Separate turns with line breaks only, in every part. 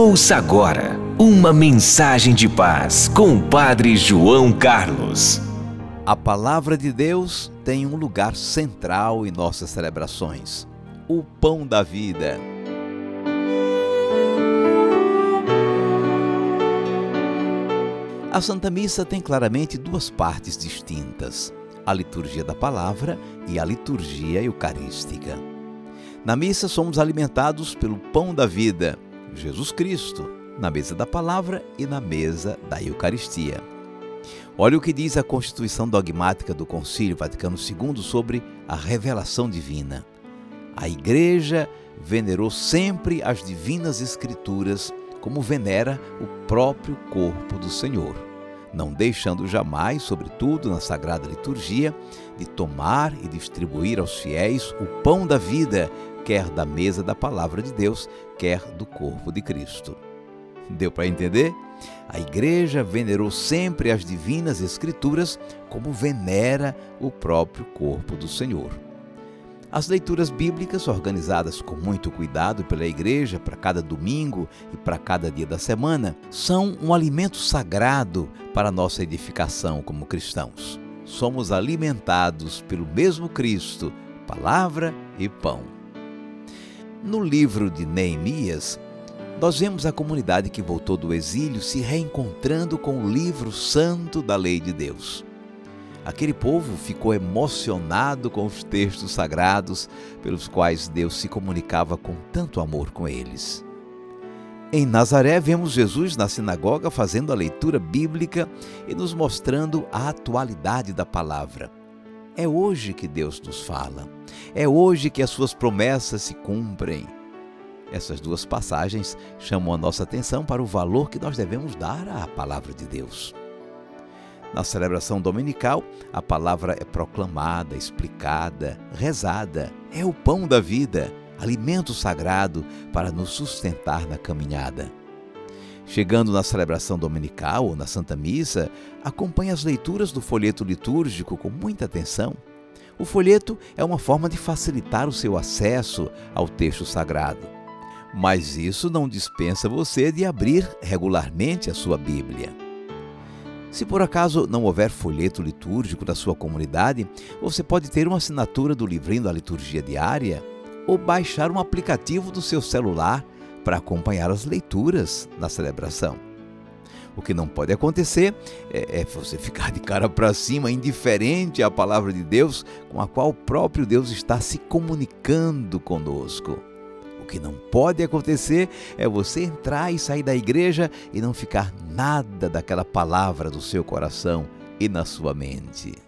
Ouça agora uma mensagem de paz com o Padre João Carlos.
A palavra de Deus tem um lugar central em nossas celebrações: o pão da vida. A Santa Missa tem claramente duas partes distintas: a liturgia da palavra e a liturgia eucarística. Na missa somos alimentados pelo pão da vida, Jesus Cristo, na mesa da palavra e na mesa da Eucaristia. Olha o que diz a Constituição Dogmática do Concílio Vaticano II sobre a revelação divina. A Igreja venerou sempre as divinas Escrituras como venera o próprio corpo do Senhor, não deixando jamais, sobretudo na Sagrada Liturgia, de tomar e distribuir aos fiéis o pão da vida, quer da mesa da palavra de Deus, quer do corpo de Cristo. Deu para entender? A igreja venerou sempre as divinas escrituras como venera o próprio corpo do Senhor. As leituras bíblicas, organizadas com muito cuidado pela igreja para cada domingo e para cada dia da semana, são um alimento sagrado para nossa edificação como cristãos. Somos alimentados pelo mesmo Cristo, palavra e pão. No livro de Neemias, nós vemos a comunidade que voltou do exílio se reencontrando com o livro santo da lei de Deus. Aquele povo ficou emocionado com os textos sagrados pelos quais Deus se comunicava com tanto amor com eles. Em Nazaré, vemos Jesus na sinagoga fazendo a leitura bíblica e nos mostrando a atualidade da palavra. É hoje que Deus nos fala, é hoje que as suas promessas se cumprem. Essas duas passagens chamam a nossa atenção para o valor que nós devemos dar à palavra de Deus. Na celebração dominical, a palavra é proclamada, explicada, rezada. É o pão da vida, alimento sagrado para nos sustentar na caminhada. Chegando na celebração dominical ou na Santa Missa, acompanhe as leituras do folheto litúrgico com muita atenção. O folheto é uma forma de facilitar o seu acesso ao texto sagrado. Mas isso não dispensa você de abrir regularmente a sua Bíblia. Se por acaso não houver folheto litúrgico da sua comunidade, você pode ter uma assinatura do livrinho da liturgia diária ou baixar um aplicativo do seu celular para acompanhar as leituras na celebração. O que não pode acontecer é, é você ficar de cara para cima, indiferente à palavra de Deus, com a qual o próprio Deus está se comunicando conosco que não pode acontecer é você entrar e sair da igreja e não ficar nada daquela palavra do seu coração e na sua mente.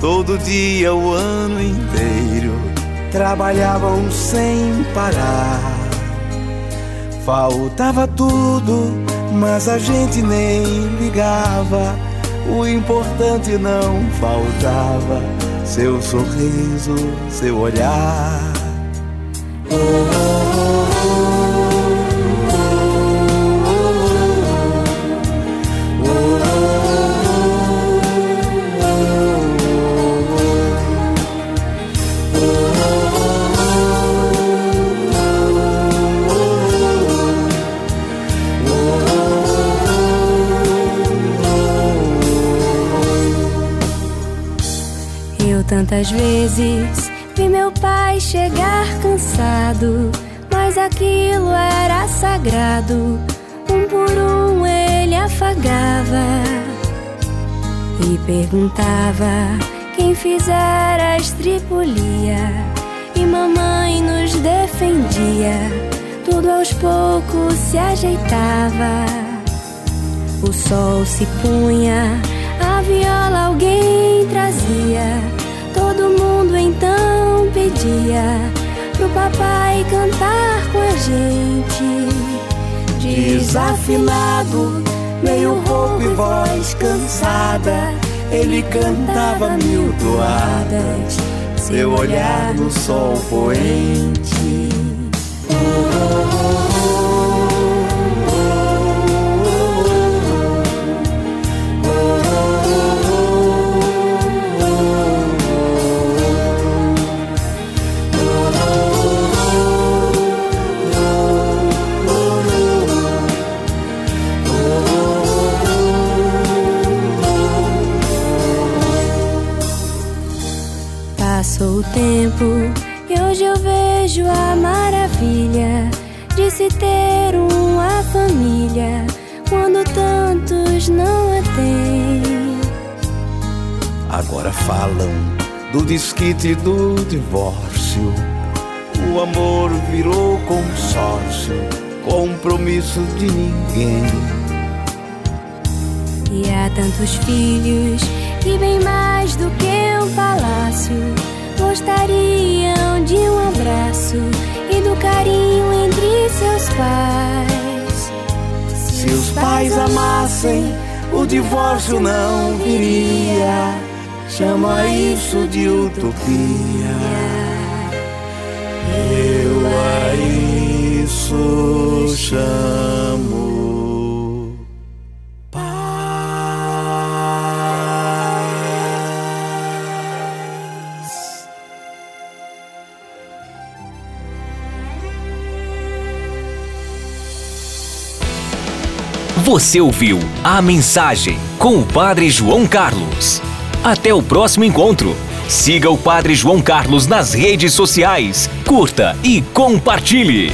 Todo dia, o ano inteiro, trabalhavam sem parar. Faltava tudo, mas a gente nem ligava. O importante não faltava: seu sorriso, seu olhar. Oh,
tantas vezes vi meu pai chegar cansado, mas aquilo era sagrado. Um por um ele afagava e perguntava quem fizera a estripulia. E mamãe nos defendia, tudo aos poucos se ajeitava. O sol se punha, a viola pro papai cantar com a gente.
Desafinado, meio rouco e voz cansada, ele cantava mil toadas, seu olhar no sol poente. Oh, oh,
Passou o tempo e hoje eu vejo a maravilha de se ter uma família quando tantos não a têm.
Agora falam do desquite do divórcio. O amor virou consórcio, compromisso de ninguém.
E há tantos filhos que bem mais do que um palácio gostariam de um abraço e do carinho entre seus pais.
Se os pais amassem, o divórcio não viria. Chama isso de utopia. Eu a isso chamo.
Você ouviu a mensagem com o Padre João Carlos. Até o próximo encontro. Siga o Padre João Carlos nas redes sociais, curta e compartilhe.